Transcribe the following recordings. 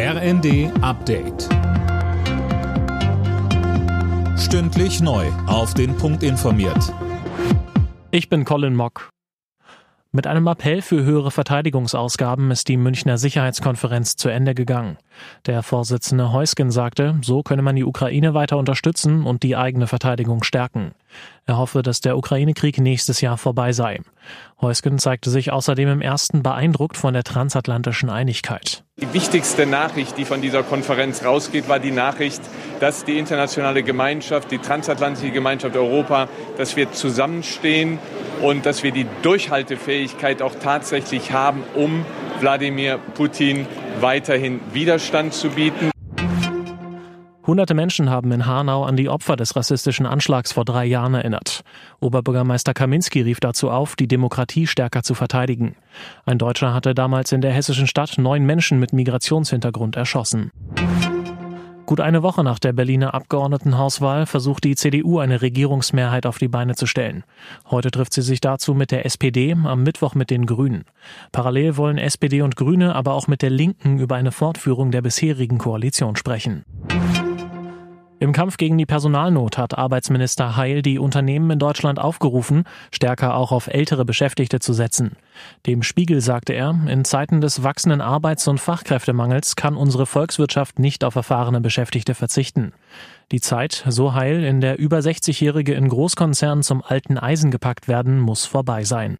RND Update. Stündlich neu. Auf den Punkt informiert. Ich bin Colin Mock. Mit einem Appell für höhere Verteidigungsausgaben ist die Münchner Sicherheitskonferenz zu Ende gegangen. Der Vorsitzende Heusgen sagte, so könne man die Ukraine weiter unterstützen und die eigene Verteidigung stärken. Er hoffe, dass der Ukraine-Krieg nächstes Jahr vorbei sei. Heusgen zeigte sich außerdem im ersten beeindruckt von der transatlantischen Einigkeit. Die wichtigste Nachricht, die von dieser Konferenz rausgeht, war die Nachricht, dass die internationale Gemeinschaft, die transatlantische Gemeinschaft Europa, dass wir zusammenstehen und dass wir die Durchhaltefähigkeit auch tatsächlich haben, um Wladimir Putin weiterhin Widerstand zu bieten. Hunderte Menschen haben in Hanau an die Opfer des rassistischen Anschlags vor drei Jahren erinnert. Oberbürgermeister Kaminski rief dazu auf, die Demokratie stärker zu verteidigen. Ein Deutscher hatte damals in der hessischen Stadt neun Menschen mit Migrationshintergrund erschossen. Gut eine Woche nach der Berliner Abgeordnetenhauswahl versucht die CDU eine Regierungsmehrheit auf die Beine zu stellen. Heute trifft sie sich dazu mit der SPD, am Mittwoch mit den Grünen. Parallel wollen SPD und Grüne aber auch mit der Linken über eine Fortführung der bisherigen Koalition sprechen. Im Kampf gegen die Personalnot hat Arbeitsminister Heil die Unternehmen in Deutschland aufgerufen, stärker auch auf ältere Beschäftigte zu setzen. Dem Spiegel sagte er, in Zeiten des wachsenden Arbeits- und Fachkräftemangels kann unsere Volkswirtschaft nicht auf erfahrene Beschäftigte verzichten. Die Zeit, so Heil, in der über 60-Jährige in Großkonzernen zum alten Eisen gepackt werden, muss vorbei sein.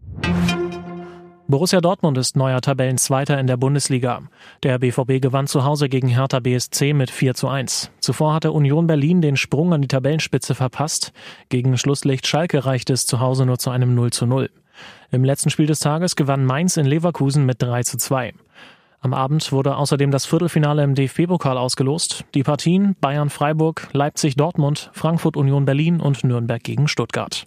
Borussia Dortmund ist neuer Tabellenzweiter in der Bundesliga. Der BVB gewann zu Hause gegen Hertha BSC mit 4 zu 1. Zuvor hatte Union Berlin den Sprung an die Tabellenspitze verpasst. Gegen Schlusslicht Schalke reichte es zu Hause nur zu einem 0 zu 0. Im letzten Spiel des Tages gewann Mainz in Leverkusen mit 3 zu 2. Am Abend wurde außerdem das Viertelfinale im DFB-Pokal ausgelost. Die Partien Bayern-Freiburg, Leipzig-Dortmund, Frankfurt-Union Berlin und Nürnberg gegen Stuttgart.